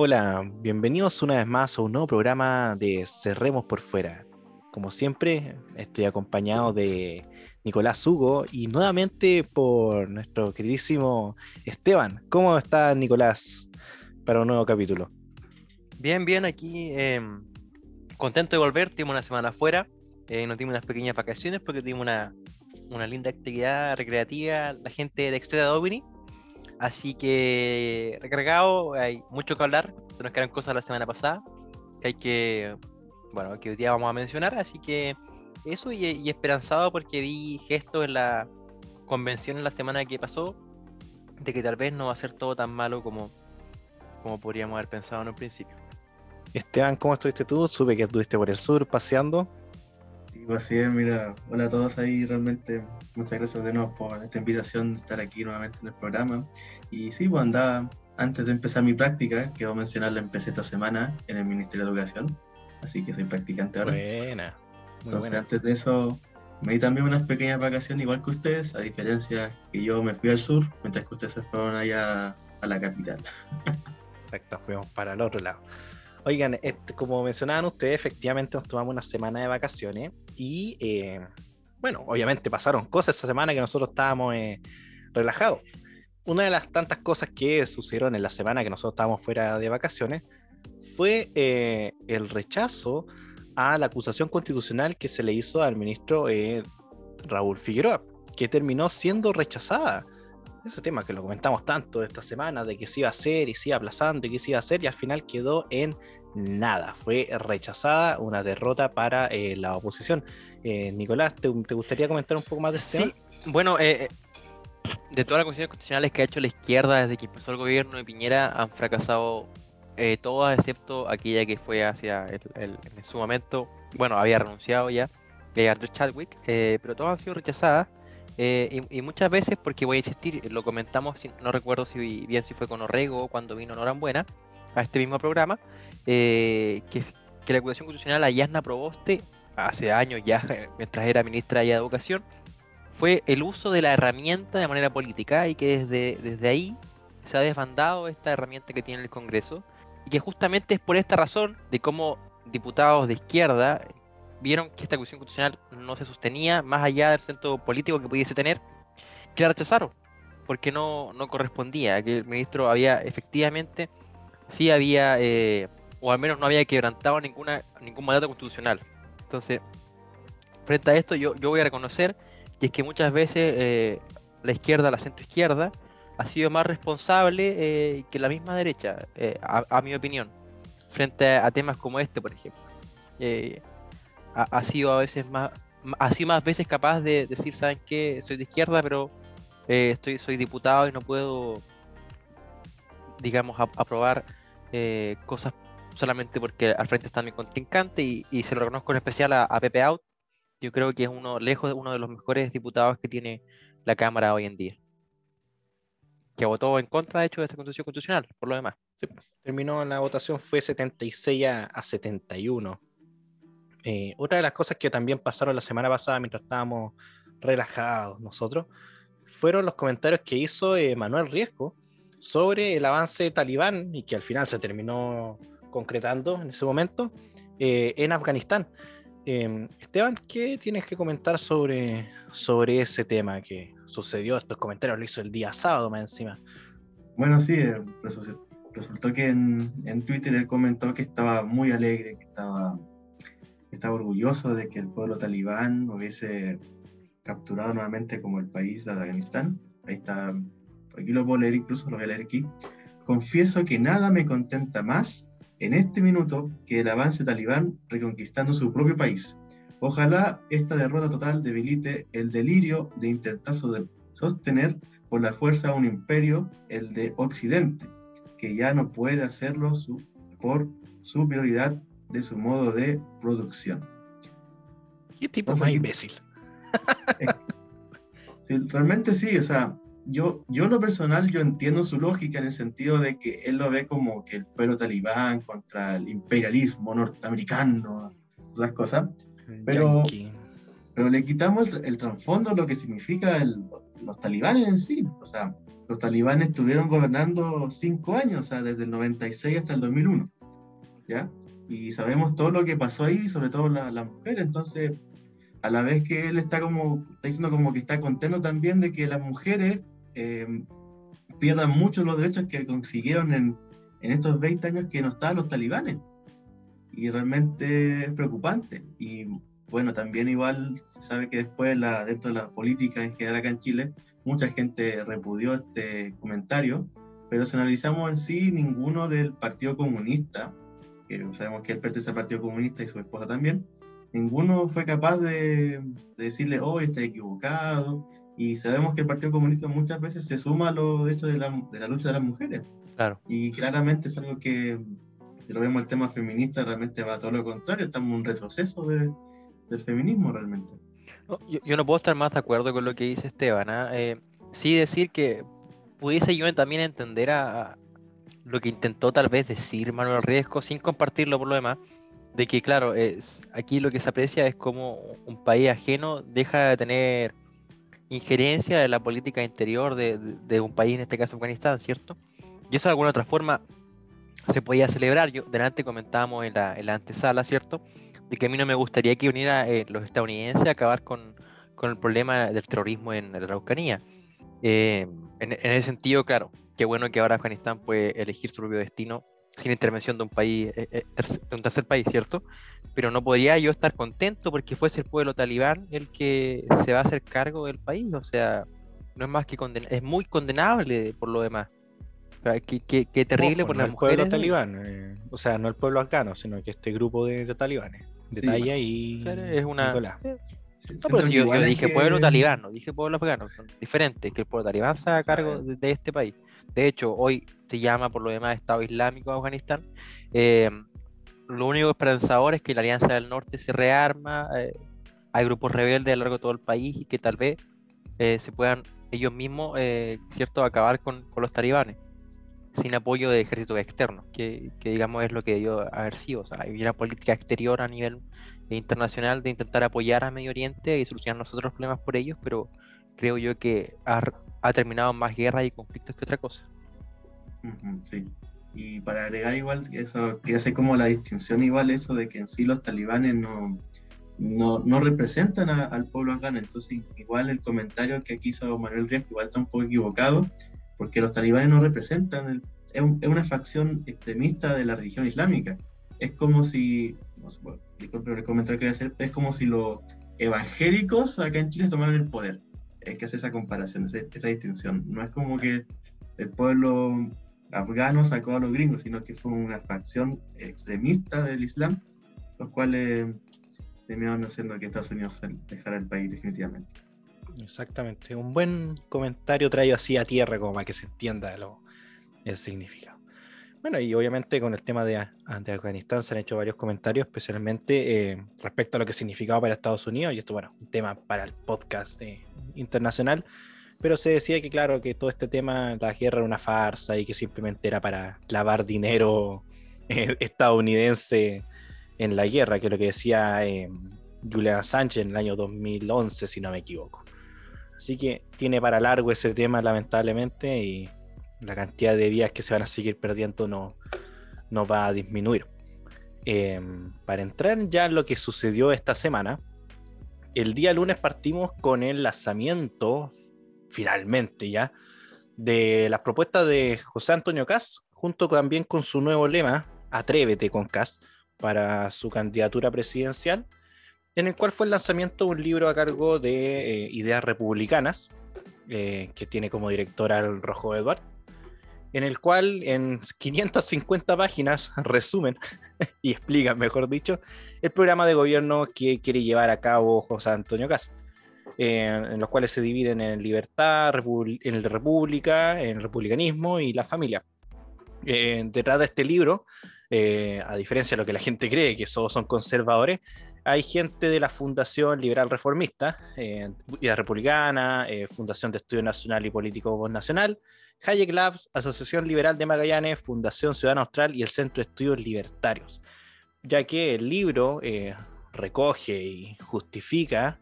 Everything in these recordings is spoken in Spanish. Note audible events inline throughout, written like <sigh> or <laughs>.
Hola, bienvenidos una vez más a un nuevo programa de Cerremos por Fuera. Como siempre, estoy acompañado de Nicolás Hugo y nuevamente por nuestro queridísimo Esteban. ¿Cómo está Nicolás para un nuevo capítulo? Bien, bien, aquí em, contento de volver. Tuvimos una semana afuera, eh, nos dimos unas pequeñas vacaciones porque tuvimos una, linda actividad recreativa, la gente de Extra Domini Así que recargado, hay mucho que hablar. Se nos quedaron cosas la semana pasada que hay que, bueno, que hoy día vamos a mencionar. Así que eso y, esperanzado porque vi gestos en la convención en la semana que pasó de que tal vez no va a ser todo tan malo como, como podríamos haber pensado en un principio. Esteban, ¿cómo estuviste tú? Supe que estuviste por el sur paseando. Sí, pues así es, mira, hola a todos ahí, realmente muchas gracias de nuevo por esta invitación de estar aquí nuevamente en el programa. Y sí, pues andaba, antes de empezar mi práctica, que voy a mencionar, la empecé esta semana en el Ministerio de Educación, así que soy practicante ahora. Buena. Entonces, antes de eso, me di también unas pequeñas vacaciones igual que ustedes, a diferencia que yo me fui al sur, mientras que ustedes se fueron allá a la capital. <laughs> Exacto, fuimos para el otro lado. Oigan, este, como mencionaban ustedes, efectivamente nos tomamos una semana de vacaciones y, eh, bueno, obviamente pasaron cosas esa semana que nosotros estábamos eh, relajados. Una de las tantas cosas que sucedieron en la semana que nosotros estábamos fuera de vacaciones fue eh, el rechazo a la acusación constitucional que se le hizo al ministro Raúl Figueroa, que terminó siendo rechazada ese tema que lo comentamos tanto esta semana, de que se iba a hacer y se iba aplazando y que se iba a hacer, y al final quedó en nada. Fue rechazada, una derrota para eh, la oposición. Eh, Nicolás, ¿te, gustaría comentar un poco más de este sí. Bueno, eh, de todas las cuestiones constitucionales que ha hecho la izquierda desde que empezó el gobierno de Piñera, han fracasado todas, excepto aquella que fue hacia el, en su momento, bueno, había renunciado ya, que Andrew Chadwick, pero todas han sido rechazadas. Eh, y, muchas veces, porque voy a insistir, lo comentamos, no recuerdo si bien si fue con Orrego cuando vino Norambuena a este mismo programa, eh, que, la acusación constitucional a Yasna Proboste, hace años ya, <laughs> mientras era ministra de Educación, fue el uso de la herramienta de manera política y que desde, desde ahí se ha desbandado esta herramienta que tiene el Congreso y que justamente es por esta razón de cómo diputados de izquierda vieron que esta cuestión constitucional no se sostenía más allá del centro político que pudiese tener, que la rechazaron, porque no, no correspondía, que el ministro había efectivamente, sí había, eh, o al menos no había quebrantado ninguna, ningún mandato constitucional. Entonces, frente a esto yo, yo voy a reconocer que es que muchas veces eh, la izquierda, la centro izquierda, ha sido más responsable eh, que la misma derecha, a, mi opinión, frente a, temas como este, por ejemplo ha, sido a veces más, ha sido más veces capaz de decir, ¿saben qué? Soy de izquierda, pero eh, estoy, soy diputado y no puedo, digamos, aprobar eh, cosas solamente porque al frente está mi contrincante y, se lo reconozco en especial a, Pepe Out. Yo creo que es uno, lejos de uno de los mejores diputados que tiene la Cámara hoy en día. Que votó en contra, de hecho, de esta constitución constitucional, por lo demás. terminó la votación, fue 76 a 71. Eh, otra de las cosas que también pasaron la semana pasada mientras estábamos relajados nosotros fueron los comentarios que hizo eh, Manuel Riesco sobre el avance talibán y que al final se terminó concretando en ese momento eh, en Afganistán. Em, Esteban, ¿qué tienes que comentar sobre, sobre ese tema que sucedió? Estos comentarios lo hizo el día sábado más encima. Bueno, sí, resultó que en, en Twitter él comentó que estaba muy alegre, que estaba estaba orgulloso de que el pueblo talibán hubiese capturado nuevamente como el país de Afganistán. Ahí está, aquí lo puedo leer incluso, lo voy a leer aquí. Confieso que nada me contenta más en este minuto que el avance talibán reconquistando su propio país. Ojalá esta derrota total debilite el delirio de intentar sostener por la fuerza un imperio, el de Occidente, que ya no puede hacerlo por su prioridad de su modo de producción. ¿Qué tipo más imbécil? realmente sí, o sea, yo, yo en lo personal, yo entiendo su lógica en el sentido de que él lo ve como que el pueblo talibán contra el imperialismo norteamericano, esas cosas, pero, pero le quitamos el, trasfondo, lo que significa los talibanes en sí, o sea, los talibanes estuvieron gobernando cinco años, o sea, desde el 96 hasta el 2001, ¿ya? Y sabemos todo lo que pasó ahí, sobre todo la, la mujer, entonces, a la vez que él está como, está diciendo como que está contento también de que las mujeres eh, pierdan mucho los derechos que consiguieron en, en estos 20 años que no estaban los talibanes. Y realmente es preocupante. Y bueno, también igual se sabe que después la, dentro de la política en general acá en Chile, mucha gente repudió este comentario, pero si analizamos en sí, ninguno del Partido Comunista, que sabemos que él pertenece al Partido Comunista y su esposa también, ninguno fue capaz de, decirle, oh, está equivocado, y sabemos que el Partido Comunista muchas veces se suma a los hechos de la, de la lucha de las mujeres. Claro. Y claramente es algo que, si lo vemos el tema feminista, realmente va a todo lo contrario, estamos en un retroceso de, del feminismo realmente. yo, yo, no puedo estar más de acuerdo con lo que dice Esteban. ¿ah? Eh, sí decir que pudiese yo también entender a, a, lo que intentó tal vez decir Manuel Riesco sin compartirlo por lo demás, de que claro, es, aquí lo que se aprecia es como un país ajeno deja de tener injerencia de la política interior de, de, de un país, en este caso Afganistán, ¿cierto? Y eso de alguna otra forma se podía celebrar. Yo delante comentábamos en la, en la antesala, ¿cierto? De que a mí no me gustaría que uniera eh, los estadounidenses a acabar con, con, el problema del terrorismo en la Araucanía. Eh, en, en, ese sentido, claro, qué bueno que ahora Afganistán puede elegir su propio destino sin intervención de un país, eh, eh, de un tercer país, ¿cierto? Pero no podría yo estar contento porque fuese el pueblo talibán el que se va a hacer cargo del país, o sea, no es más que condenable, es muy condenable por lo demás. Qué, qué, qué terrible Ojo, por no las el mujeres. pueblo talibán, eh, o sea, no el pueblo afgano, sino que este grupo de, de talibanes, de Sí, y Claro, es una. Nicolás. No, pero si que yo, yo dije que- pueblo talibán, no dije pueblo afgano, son diferentes, que el pueblo talibán se haga cargo de, de este país. De hecho, hoy se llama por lo demás Estado Islámico de Afganistán. Eh, lo único esperanzador es que la Alianza del Norte se rearma, eh, hay grupos rebeldes a lo largo de todo el país y que tal vez eh, se puedan ellos mismos, eh, cierto, acabar con, con los talibanes sin apoyo de ejércitos externos, que, que digamos es lo que debió haber sido. O sea, hay una política exterior a nivel internacional de intentar apoyar a Medio Oriente y solucionar nosotros los problemas por ellos, pero creo yo que ha, ha terminado más guerras y conflictos que otra cosa. Sí. Y para agregar igual, eso quería hacer como la distinción igual eso de que en sí los talibanes no, no, no representan a- al pueblo afgano. Entonces igual el comentario que aquí hizo Manuel Riesco igual está un poco equivocado, porque los talibanes no representan, el- es, un- es una facción extremista de la religión islámica. Es como si, no sé, bueno, disculpe el comentario que voy a hacer, es como si los evangélicos acá en Chile tomaran el poder. Hay que hacer esa comparación, esa, esa distinción. No es como que el pueblo afgano sacó a los gringos, sino que fue una facción extremista del Islam, los cuales terminaron haciendo que Estados Unidos dejara el país definitivamente. Exactamente, un buen comentario traído así a tierra como para que se entienda lo, el significado. Bueno, y obviamente con el tema de, de Afganistán se han hecho varios comentarios, especialmente eh, respecto a lo que significaba para Estados Unidos, y esto, bueno, un tema para el podcast eh, internacional, pero se decía que, claro, que todo este tema, la guerra era una farsa y que simplemente era para lavar dinero <laughs> eh, estadounidense en la guerra, que es lo que decía eh, Julian Sánchez en el año 2011, si no me equivoco. Así que tiene para largo ese tema, lamentablemente, y la cantidad de días que se van a seguir perdiendo no, no va a disminuir. Eh, para entrar ya en lo que sucedió esta semana, el día lunes partimos con el lanzamiento, finalmente ya, de las propuestas de José Antonio Cas, junto también con su nuevo lema, Atrévete con Cas, para su candidatura presidencial, en el cual fue el lanzamiento de un libro a cargo de eh, Ideas Republicanas, eh, que tiene como director al Rojo Eduard, en el cual en 550 páginas <laughs> resumen <laughs> y explican, mejor dicho, el programa de gobierno que quiere llevar a cabo José Antonio Cast, eh, en los cuales se dividen en libertad, en el república, en el republicanismo y la familia. Eh, detrás de este libro, eh, a diferencia de lo que la gente cree, que todos son conservadores, hay gente de la Fundación Liberal Reformista, eh, Vida Republicana, eh, Fundación de Estudio Nacional y Político Nacional, Hayek Labs, Asociación Liberal de Magallanes, Fundación Ciudadana Austral y el Centro de Estudios Libertarios, ya que el libro eh, recoge y justifica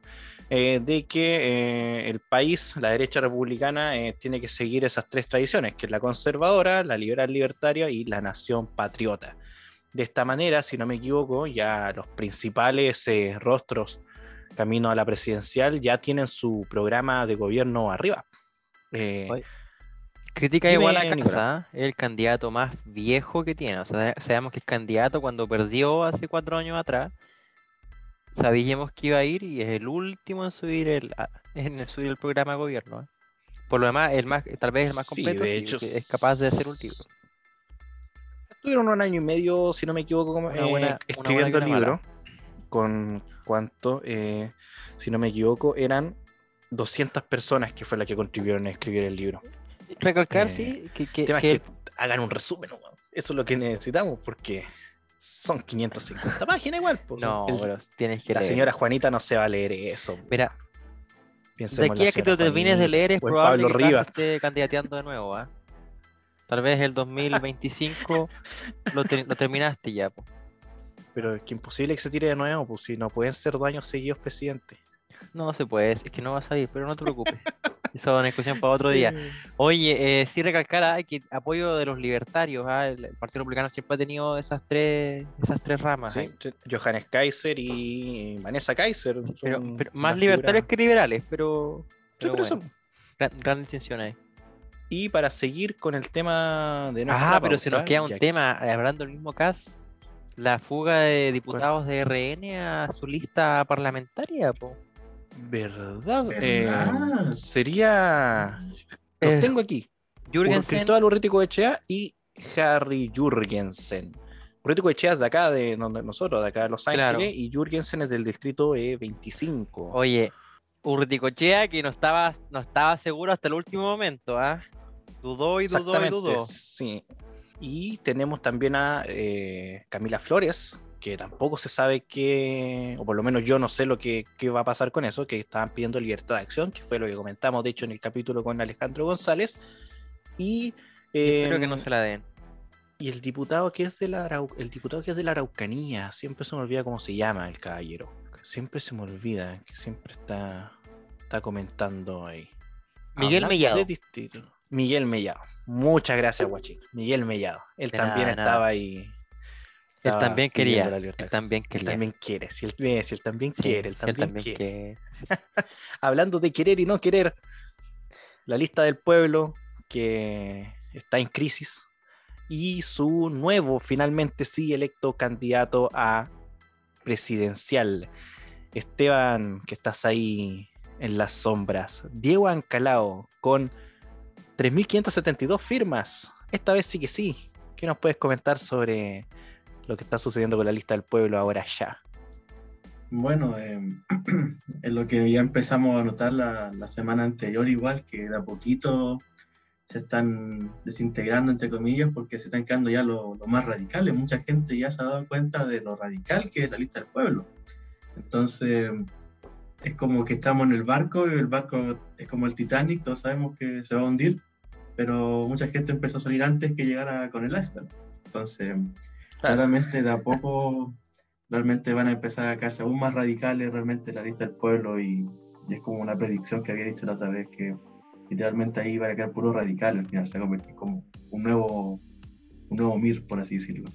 eh, de que eh, el país, la derecha republicana, tiene que seguir esas tres tradiciones, que es la conservadora, la liberal libertaria y la nación patriota. De esta manera, si no me equivoco, ya los principales rostros camino a la presidencial ya tienen su programa de gobierno arriba. Crítica igual a Casa, el candidato más viejo que tiene. O sea, sabemos que es candidato cuando perdió hace cuatro años atrás sabíamos que iba a ir y es el último en subir el, en subir el programa de gobierno. ¿eh? Por lo demás, el más, tal vez el más completo, de hecho, es capaz de hacer un libro. Estuvieron un año y medio, si no me equivoco, eh, escribiendo el libro. Con cuánto, eh, si no me equivoco, eran 200 personas que fue la que contribuyeron a escribir el libro. Recalcar, sí, que, que, que, hagan un resumen, eso es lo que necesitamos, porque son 550 páginas igual. no, pero tienes que La señora Juanita no se va a leer eso. Mira, de aquí a que te termines de leer es probable que esté candidateando de nuevo. ¿ah? Tal vez el 2025 <laughs> lo, terminaste ya. Pero es que imposible que se tire de nuevo, pues si no pueden ser dos años seguidos presidente. No se puede, es que no va a salir, pero no te preocupes. <laughs> Eso es una discusión para otro día. Oye, eh, sí recalcar ah, que apoyo de los libertarios. Ah, el, Partido Republicano siempre ha tenido esas tres, esas tres ramas. Sí, Johannes Kaiser y Vanessa Kaiser. Pero, más libertarios que liberales, pero. gran, distinción ahí. Y para seguir con el tema de nuestra Ah, pero se nos queda un tema, hablando del mismo caso, la fuga de diputados de RN a su lista parlamentaria, po. ¿Verdad? Eh, sería. Los eh, tengo aquí. Jürgensen. Cristóbal Urritico Echea y Harry Jürgensen. Urritico Echea es de acá, de donde nosotros, de acá de Los Ángeles, y Jürgensen es del distrito E25. Oye, Urritico Echea que no estaba, no estaba seguro hasta el último momento, ¿ah? Dudó y dudó y dudó. Sí. Y tenemos también a eh, Camila Flores, que tampoco se sabe qué, o por lo menos yo no sé lo que, va a pasar con eso, que estaban pidiendo libertad de acción, que fue lo que comentamos, de hecho, en el capítulo con Alejandro González. Y. Espero que no em, se la den. Y el diputado que es de la el diputado que es de la Araucanía, siempre se me olvida cómo se llama el caballero. Siempre se me olvida, que siempre está, está comentando ahí. Miguel Mellado. Miguel Mellado. Muchas gracias, Guachín. Miguel Mellado. Él también estaba ahí él también quería. Él también quería. también quiere. Si él, si él también quiere, él también, quiere. <laughs> Hablando de querer y no querer, la lista del pueblo que está en crisis y su nuevo, finalmente sí, electo candidato a presidencial. Esteban, que estás ahí en las sombras. Diego Ancalao, con 3.572 firmas. Esta vez sí que sí. ¿Qué nos puedes comentar sobre lo que está sucediendo con la lista del pueblo ahora ya. Bueno, eh, <clears throat> es lo que ya empezamos a notar la, semana anterior, igual que de a poquito se están desintegrando, entre comillas, porque se están quedando ya lo, más radicales. Mucha gente ya se ha dado cuenta de lo radical que es la lista del pueblo. Entonces, es como que estamos en el barco y el barco es como el Titanic, todos sabemos que se va a hundir, pero mucha gente empezó a salir antes que llegara con el iceberg. Entonces, Claramente de a poco realmente van a empezar a caerse aún más radicales realmente la lista del pueblo y, es como una predicción que había dicho la otra vez que literalmente ahí va a quedar puro radical al final se va a convertir como un nuevo un nuevo MIR por así decirlo.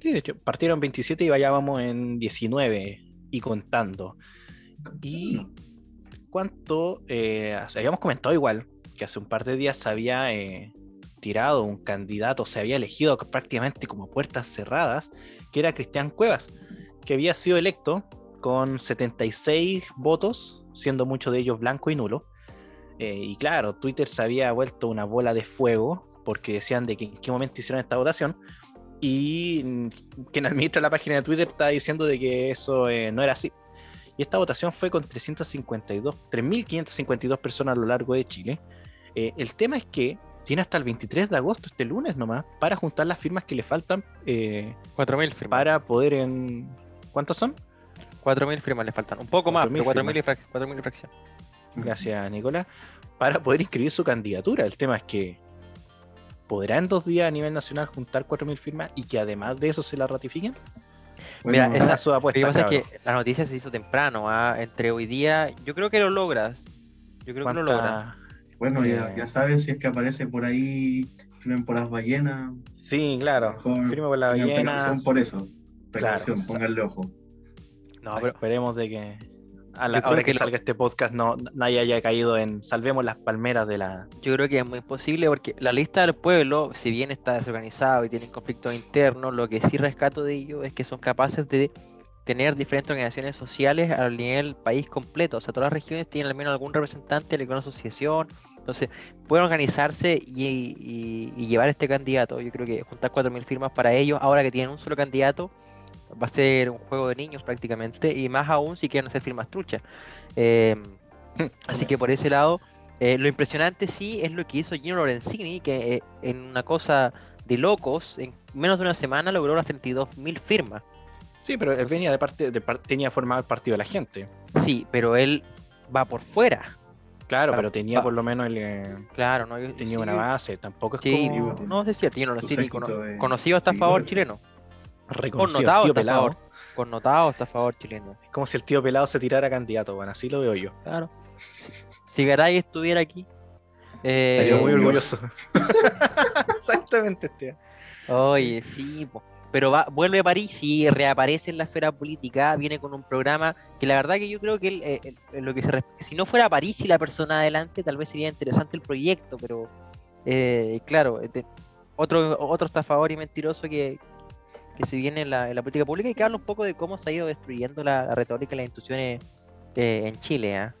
Sí de hecho partieron 27 y vayábamos en 19 y contando. Y cuánto eh, habíamos comentado igual que hace un par de días había eh, tirado un candidato, se había elegido prácticamente como puertas cerradas, que era Cristian Cuevas, que había sido electo con 76 votos, siendo muchos de ellos blanco y nulo. Eh, y claro, Twitter se había vuelto una bola de fuego porque decían de que en qué momento hicieron esta votación. Y quien administra la página de Twitter está diciendo de que eso eh, no era así. Y esta votación fue con 352, 3.552 personas a lo largo de Chile. Eh, el tema es que tiene hasta el 23 de agosto, este lunes nomás, para juntar las firmas que le faltan. Eh, 4.000 firmas. Para poder en... ¿Cuántos son? 4.000 firmas le faltan. Un poco más, pero 4.000 y, y fracción. Gracias, Nicolás. Para poder inscribir su candidatura. El tema es que podrá en dos días a nivel nacional juntar 4.000 firmas y que además de eso se la ratifiquen. Mira, Bueno, esa- su Lo apuesta, que pasa es que la noticia se hizo temprano, ¿ah? entre hoy día, yo creo que lo logras. Yo creo que lo logras. ¿Cuánta- bueno, ya, eh, ya saben si es que aparece por ahí, firmen por las ballenas. Sí, claro. Firme por la tengan ballena. precaución por eso. Precaución, Claro. pónganle ojo. No, pero Esperemos de que a la hora que, que lo- salga este podcast no nadie haya caído en salvemos las palmeras de la. yo creo que es muy imposible porque la lista del pueblo, si bien está desorganizado y tienen conflictos internos, lo que sí rescato de ellos es que son capaces de tener diferentes organizaciones sociales a nivel país completo. O sea, todas las regiones tienen al menos algún representante de alguna asociación. Entonces, pueden organizarse y, y- y llevar este candidato. Yo creo que juntar 4.000 firmas para ellos, ahora que tienen un solo candidato, va a ser un juego de niños prácticamente. Y más aún si quieren hacer firmas truchas. Eh, <laughs> así que por ese lado, eh, lo impresionante sí es lo que hizo Gino Lorenzini, que eh, en una cosa de locos, en menos de una semana logró las 32.000 firmas. Sí, pero él venía de parte, de par- tenía formado el partido de la gente. Sí, pero él va por fuera. Claro, pero tenía por lo menos el, eh, Claro, ¿no? tenía Sí, una base. Tampoco es Sí, como no sé si séquito cono- de conocido hasta a favor chileno. reconocido. Connotado el tío está a pelado. favor. Connotado hasta a favor chileno. Es como si el tío pelado se tirara candidato, bueno, así lo veo yo. Claro. Si Garay estuviera aquí. eh, Estaría muy orgulloso. orgulloso. <laughs> Exactamente, tío. Oye, sí, po. Pero va, vuelve a París y reaparece en la esfera política, viene con un programa que la verdad que yo creo que él, eh, eh, lo que se si no fuera París y la persona adelante, tal vez sería interesante el proyecto, pero eh, claro, este, otro, otro estafador y mentiroso que, que se viene en la, en la política pública y que habla un poco de cómo se ha ido destruyendo la, la retórica y las instituciones eh, en Chile. ¿ah?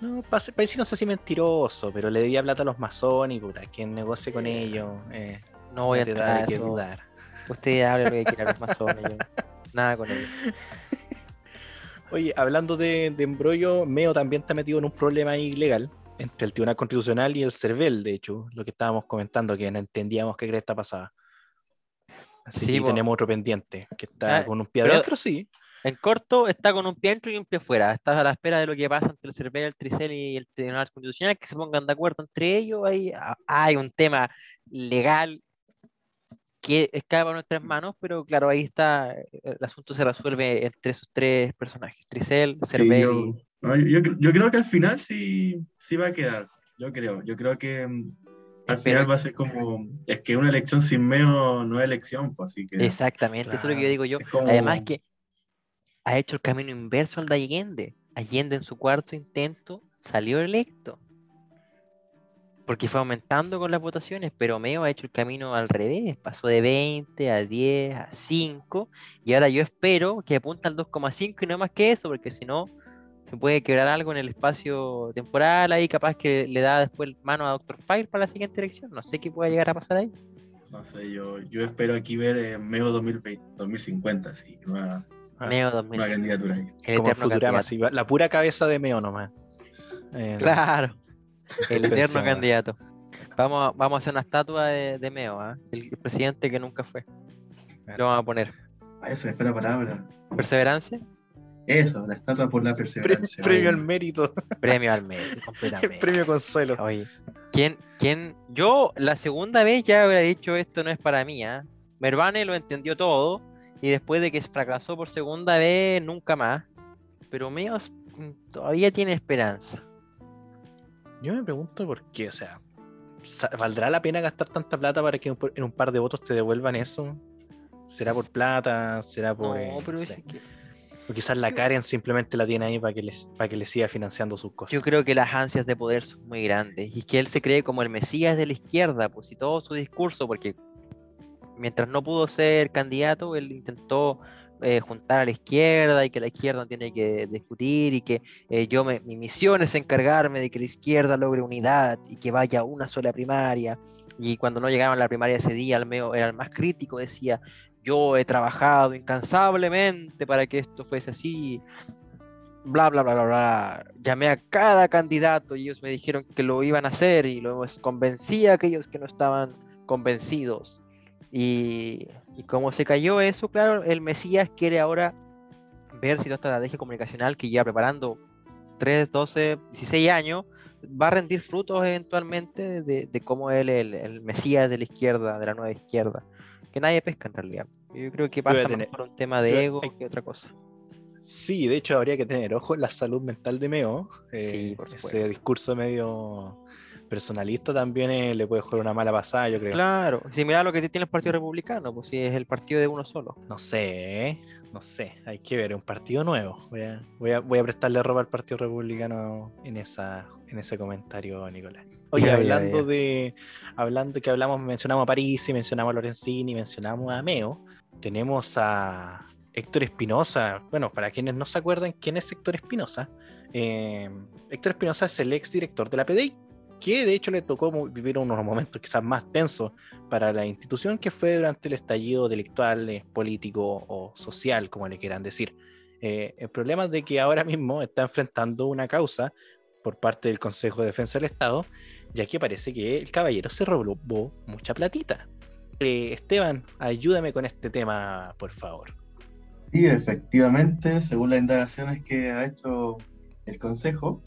No, parece no sé si mentiroso, pero le debía plata a los masones y puta, quien negocie con ellos. Eh, No voy a te entrar da a de qué eso. dudar. Usted hable lo que quiera, los masones, yo- nada con ellos. <laughs> Oye, hablando de, de embrollo, Meo también está metido en un problema ahí legal entre el Tribunal Constitucional y el CERVEL, de hecho, lo que estábamos comentando, que no entendíamos qué cresta pasaba. Así Sí, que po. tenemos otro pendiente, que está Ah, con un pie adentro, sí. En corto, está con un pie dentro y un pie fuera. Está a la espera de lo que pasa entre el CERVEL, el Tricel y el Tribunal Constitucional, que se pongan de acuerdo entre ellos. Ahí ah, hay un tema legal que escapa a nuestras manos, pero claro, ahí está, eh, el asunto se resuelve entre esos tres personajes, Tricel, Sí, CERVEL yo, yo, creo que al final sí, sí va a quedar. Yo creo. Yo creo que mm, al final va a ser como. Es que una elección sin meo no es elección, pues así que. Exactamente, eso es lo que yo digo yo. Es como- Además que ha hecho el camino inverso al de Allende. Allende en su cuarto intento salió electo. Porque fue aumentando con las votaciones, pero Meo ha hecho el camino al revés. Pasó de 20 a 10 a 5. Y ahora yo espero que apunte al 2,5 y no más que eso, porque si no, se puede quebrar algo en el espacio temporal ahí, capaz que le da después mano a Dr. Fire para la siguiente elección. No sé qué pueda llegar a pasar ahí. No sé, yo, yo espero aquí ver eh, meo 2020, 2050, sí, una, Ah, Meo una 2000. candidatura ahí. El como Futurama, va- la pura cabeza de Meo nomás. Eh, Claro, el eterno candidato. Vamos a, vamos a hacer una estatua de, de Meo, ¿ah? el presidente que nunca fue. Lo vamos a poner. Ah, Eso, me fue la palabra. Perseverancia, Eso, la estatua por la Pre- perseverancia. <laughs> premio al mérito, premio al medio, completamente. premio consuelo. Oye, ¿quién, quién? Yo la segunda vez ya hubiera dicho esto no es para mí, ¿ah? Mervane lo entendió todo y después de que fracasó por segunda vez, nunca más. Pero Meo todavía tiene esperanza. Yo me pregunto por qué, o sea, ¿valdrá la pena gastar tanta plata para que en un par de votos te devuelvan eso? ¿Será por plata? ¿Será por.? eh, No, pero no es sé. que- O quizás la Karen simplemente la tiene ahí para que, les, para que le siga financiando sus cosas. Yo creo que las ansias de poder son muy grandes y que él se cree como el mesías de la izquierda, pues y todo su discurso, porque mientras no pudo ser candidato, él intentó eh, juntar a la izquierda y que la izquierda tiene que discutir y que eh, yo me, mi misión es encargarme de que la izquierda logre unidad y que vaya una sola primaria. Y cuando no llegaban a la primaria ese día, el Meo era el más crítico, decía, yo he trabajado incansablemente para que esto fuese así, bla, bla, bla, bla, bla. Llamé a cada candidato y ellos me dijeron que lo iban a hacer y luego convencí a aquellos que no estaban convencidos. Y, y como se cayó eso, claro, el Mesías quiere ahora ver si esta estrategia comunicacional que lleva preparando 3, 12, 16 años va a rendir frutos eventualmente de, de cómo él es el, el Mesías de la izquierda, de la nueva izquierda, que nadie pesca en realidad. Yo creo que pasa tener- más por un tema de ego hay- que otra cosa. Sí, de hecho habría que tener ojo en la salud mental de Meo. Sí, Eh, por ese discurso medio personalista también eh, le puede jugar una mala pasada, yo creo. Claro, similar a lo que tiene el Partido Republicano, pues si es el partido de uno solo. No sé, ¿eh? no sé, hay que ver, es un partido nuevo. Voy a, voy a, voy a prestarle ropa al Partido Republicano en, esa, en ese comentario, Nicolás. Oye, hablando ya. de, hablando que hablamos, mencionamos a París, mencionamos a Lorenzini, mencionamos a Meo, tenemos a Héctor Espinosa. Bueno, para quienes no se acuerdan quién es Héctor Espinosa, eh, Héctor Espinosa es el ex director de la PDI, que de hecho le tocó vivir unos momentos quizás más tensos para la institución que fue durante el estallido delictual, eh, político o social, como le quieran decir. Eh, el problema es de que ahora mismo está enfrentando una causa por parte del Consejo de Defensa del Estado, ya que parece que el caballero se robó mucha platita. Eh, Esteban, ayúdame con este tema, por favor. Sí, efectivamente, según las indagaciones que ha hecho el Consejo,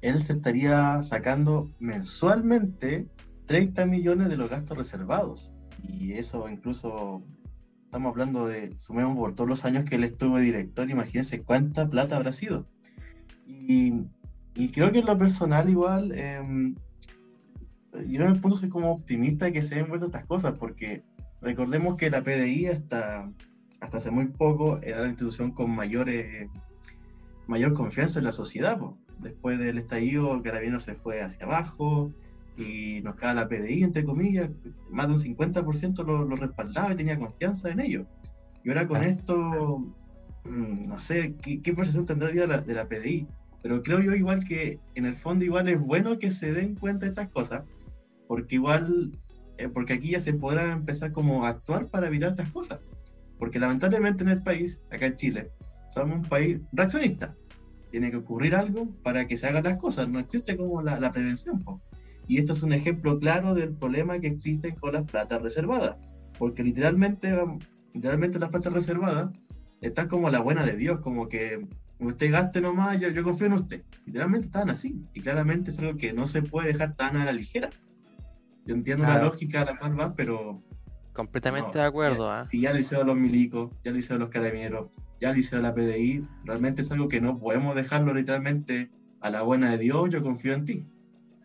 él se estaría sacando mensualmente 30 millones de los gastos reservados. Y eso incluso, estamos hablando de, sumemos por todos los años que él estuvo director, imagínense cuánta plata habrá sido. Y, y creo que en lo personal igual, em, yo en el punto soy como optimista de que se den vuelto estas cosas, porque recordemos que la PDI hasta hasta hace muy poco era la institución con mayor, eh, mayor confianza en la sociedad. po. Después del estallido, Carabineros se fue hacia abajo y nos queda la PDI, entre comillas, más de un 50% lo, lo respaldaba y tenía confianza en ello. Y ahora con Ah. esto, mm, no sé qué, qué percepción tendrá el día de la, de la PDI, pero creo yo igual que en el fondo igual es bueno que se den cuenta de estas cosas, porque igual, eh, porque aquí ya se podrá empezar como a actuar para evitar estas cosas. Porque lamentablemente en el país, acá en Chile, somos un país reaccionista. Tiene que ocurrir algo para que se hagan las cosas. No existe como la, la prevención. po. Y esto es un ejemplo claro del problema que existe con las platas reservadas. Porque literalmente, literalmente las platas reservadas están como a la buena de Dios, como que usted gaste nomás, yo, yo confío en usted. Literalmente están así. Y claramente es algo que no se puede dejar tan a la ligera. Yo entiendo la Claro. lógica a la cual va, pero Completamente no, de acuerdo. ya- ¿ah? Si ya lo hicieron los milicos, ya lo hicieron los carabineros, ya hicieron la PDI, realmente es algo que no podemos dejarlo literalmente a la buena de Dios, yo confío en ti.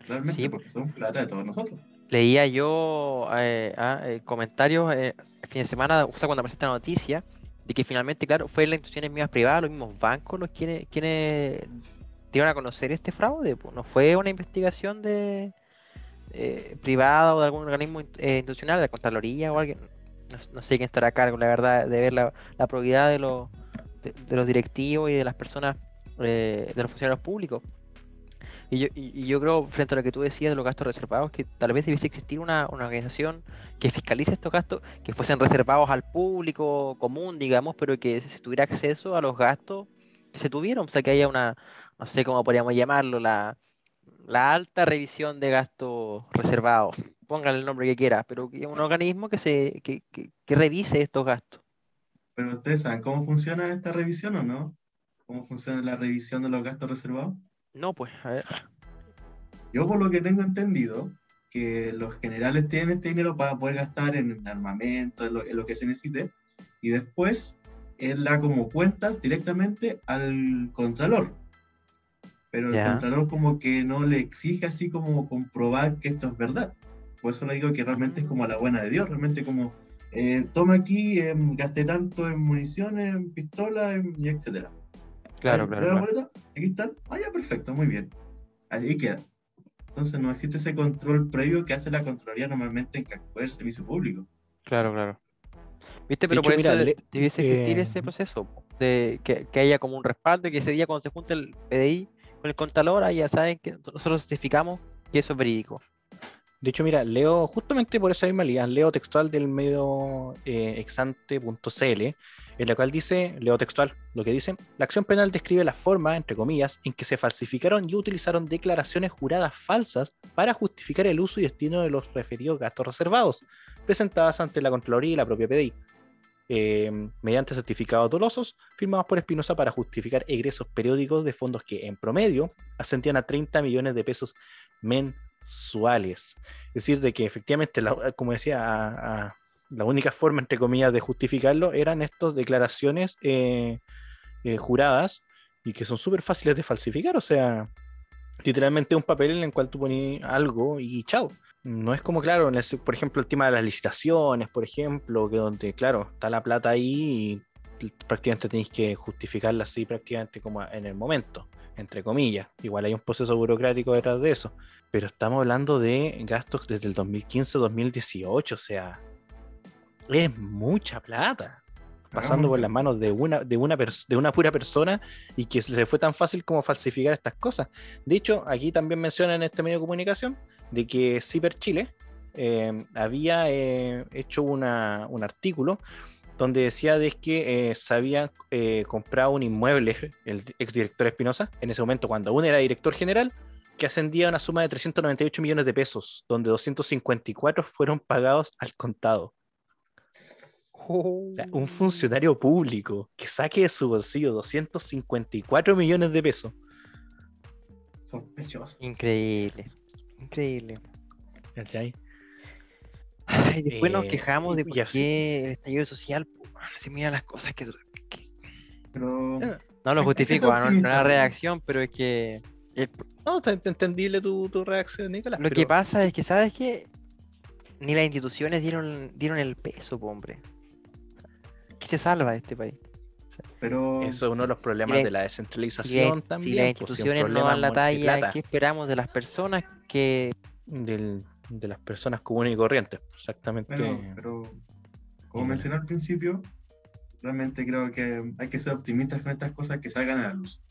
Realmente, Sí. porque son plata de todos nosotros. Leía yo eh, ah, eh, comentarios eh, el fin de semana, cuando apareció esta noticia, de que finalmente, claro, fue las instituciones mismas privadas, los mismos bancos, los quienes, quienes dieron a conocer este fraude. pues, No fue una investigación de eh, privada o de algún organismo in- institucional, de la Contraloría o alguien. No, no sé quién estará a cargo, la verdad, de ver la, la probidad de los, de, los directivos y de las personas, eh, de los funcionarios públicos. Y yo, y, yo creo, frente a lo que tú decías de los gastos reservados, que tal vez debiese existir una, una organización que fiscalice estos gastos, que fuesen reservados al público común, digamos, pero que tuviera acceso a los gastos que se tuvieron. O sea, que haya una, no sé cómo podríamos llamarlo, la, la alta revisión de gastos reservados. Póngale el nombre que quiera, pero que un organismo que, se, que, que revise estos gastos. Pero ustedes saben cómo funciona esta revisión o no? ¿Cómo funciona la revisión de los gastos reservados? No, pues, a ver. Yo por lo que tengo entendido, que los generales tienen este dinero para poder gastar en armamento, en lo, en lo que se necesite, y después él da como cuentas directamente al contralor. Pero el contralor como que no le exige así como comprobar que esto es verdad. Por eso le digo que realmente es como a la buena de Dios, realmente como, eh, toma aquí, em, gasté tanto en municiones, en pistolas, y etcétera. Claro, claro, ¿veo la claro. boleta? Aquí están. Ah, ya, perfecto, muy bien. Ahí queda. Entonces no existe ese control previo que hace la Contraloría normalmente en cualquier servicio público. Claro, claro. ¿Viste? Pero hecho, por eso mira, de- le- debiese existir eh, ese proceso, de que, que haya como un respaldo y que ese día cuando se junte el PDI con el contador, ahí ya saben que nosotros certificamos que eso es verídico. De hecho, mira, leo justamente por esa misma línea, leo textual del medio eh, exante.cl, en la cual dice, leo textual, lo que dice, la acción penal describe la forma, entre comillas, en que se falsificaron y utilizaron declaraciones juradas falsas para justificar el uso y destino de los referidos gastos reservados, presentadas ante la Contraloría y la propia PDI, eh, mediante certificados dolosos firmados por Espinosa para justificar egresos periódicos de fondos que, en promedio, ascendían a 30 millones de pesos mensuales. Es decir, de que efectivamente, la- como decía, la única forma, entre comillas, de justificarlo eran estas declaraciones eh, eh, juradas y que son súper fáciles de falsificar. O sea, literalmente un papel en el cual tú pones algo y chao. No es como, claro, por ejemplo, el tema de las licitaciones, por ejemplo, que donde, claro, está la plata ahí y prácticamente tenéis que justificarla así prácticamente como en el momento, entre comillas. Igual hay un proceso burocrático detrás de eso. Pero estamos hablando de gastos desde el 2015-2018, o sea, es mucha plata pasando por las manos de una, de una, de una pura persona y que se fue tan fácil como falsificar estas cosas. De hecho, aquí también menciona en este medio de comunicación de que Ciber Chile eh, había eh, hecho una, un artículo donde decía de que eh, se había comprado un inmueble, el exdirector Espinosa, en ese momento cuando aún era director general, que ascendía a una suma de 398 millones de pesos, donde 254 fueron pagados al contado un oh. funcionario público que saque de su bolsillo 254 millones de pesos. Sospechoso. Increíble. Increíble. Ay, después nos eh, quejamos de por qué el estallido social se mira las cosas que. Pero... No lo justifico, no, es la <laughs> reacción, pero es que. No, te, entendible tu, tu, reacción, Nicolás. Lo que pasa es que, ¿sabes qué? Ni las instituciones dieron, dieron el peso, hombre se salva este país. Pero... Eso es uno de los problemas de la descentralización también. Si las pues, instituciones no dan la talla, ¿qué esperamos de las personas que... de las personas comunes y corrientes, exactamente. pero como mencioné al principio, realmente creo que hay que ser optimistas con estas cosas que salgan a la luz.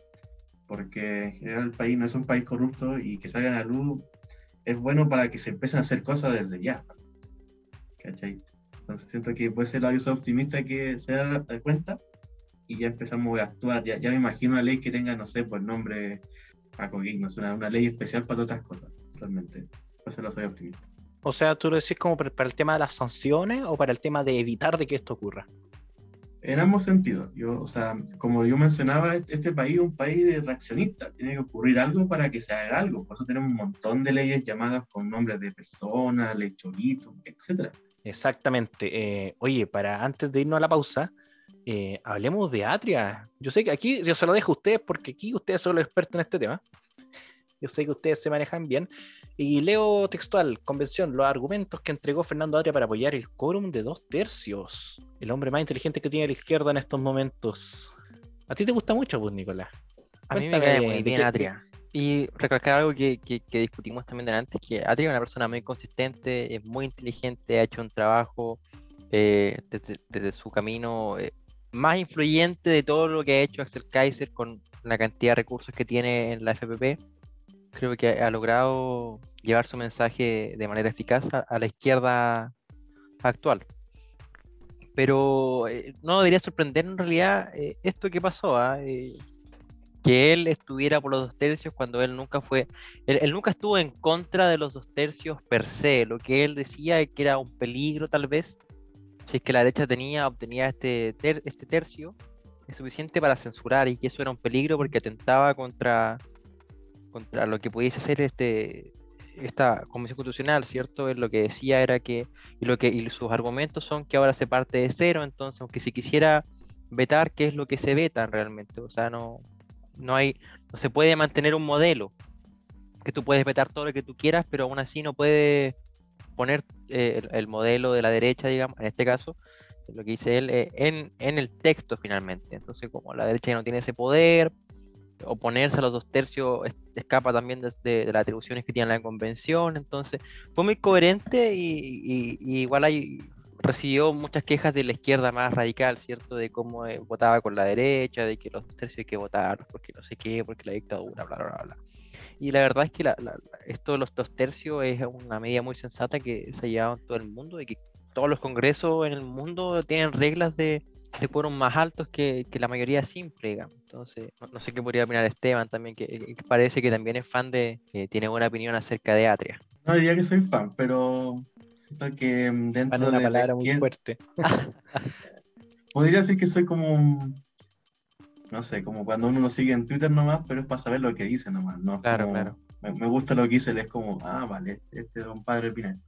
Porque en general el país no es un país corrupto y que salgan a la luz es bueno para que se empiecen a hacer cosas desde ya. ¿Cachai? Entonces siento que puede ser la visión optimista que se da cuenta y ya empezamos a actuar. Ya, ya me imagino una ley que tenga, no sé, por nombre ACOGIC, no sé, una, ley especial para todas estas cosas, realmente. Lo soy optimista. O sea, ¿tú lo decís como para el tema de las sanciones o para el tema de evitar de que esto ocurra? En ambos sentidos. Yo, o sea, como yo mencionaba, este, este país es un país de reaccionistas. Tiene que ocurrir algo para que se haga algo. Por eso tenemos un montón de leyes llamadas con nombres de personas, ley chorito, etcétera. Exactamente. Eh, oye, para antes de irnos a la pausa, eh, hablemos de Atria. Yo sé que aquí yo se lo dejo a ustedes porque aquí ustedes son los expertos en este tema. Yo sé que ustedes se manejan bien. Y leo textual, convención, los argumentos que entregó Fernando Atria para apoyar el quórum de dos tercios. El hombre más inteligente que tiene la izquierda en estos momentos. ¿A ti te gusta mucho, pues, Nicolás? A mí me cae muy bien Atria. Y recalcar algo que, que, discutimos también antes, que Adri es una persona muy consistente, es muy inteligente, ha hecho un trabajo eh, desde, su camino eh, más influyente de todo lo que ha hecho Axel Kaiser con la cantidad de recursos que tiene en la FPP. Creo que ha, logrado llevar su mensaje de manera eficaz a, la izquierda actual. Pero eh, no debería sorprender en realidad esto que pasó. ¿ah? que él estuviera por los dos tercios cuando él nunca fue, él, nunca estuvo en contra de los dos tercios per se, lo que él decía que era un peligro tal vez, si es que la derecha tenía, obtenía este, este tercio, es suficiente para censurar y que eso era un peligro porque atentaba contra, contra lo que pudiese ser este, esta Comisión Constitucional, ¿cierto? Lo que decía era que, y, lo que, y sus argumentos son que ahora se parte de cero, entonces aunque si quisiera vetar, ¿qué es lo que se veta realmente? O sea, no, no hay, no se puede mantener un modelo que tú puedes vetar todo lo que tú quieras, pero aún así no puedes poner eh, el, modelo de la derecha, digamos, en este caso, lo que dice él, eh, en, el texto finalmente. Entonces, como la derecha ya no tiene ese poder, oponerse a los dos tercios escapa también de, las atribuciones que tiene la convención. Entonces, fue muy coherente y igual recibió muchas quejas de la izquierda más radical, ¿cierto? De cómo eh, votaba con la derecha, de que los dos tercios hay que votar, porque no sé qué, porque la dictadura, bla, bla, bla, Y la verdad es que esto de los dos tercios es una medida muy sensata que se ha llevado en todo el mundo, y que todos los congresos en el mundo tienen reglas de, de quórum más altos que, la mayoría simple, digamos. Entonces, no, sé qué podría opinar Esteban también, que, parece que también es fan de, que tiene buena opinión acerca de Atria. No diría que soy fan, pero Siento que mm, dentro una palabra muy fuerte. <laughs> Podría decir que soy como no sé, como cuando uno lo sigue en Twitter nomás, pero es para saber lo que dice nomás, ¿no? Claro, claro. Me, gusta lo que dice, es como, ah, vale, este, este es un padre Pinel.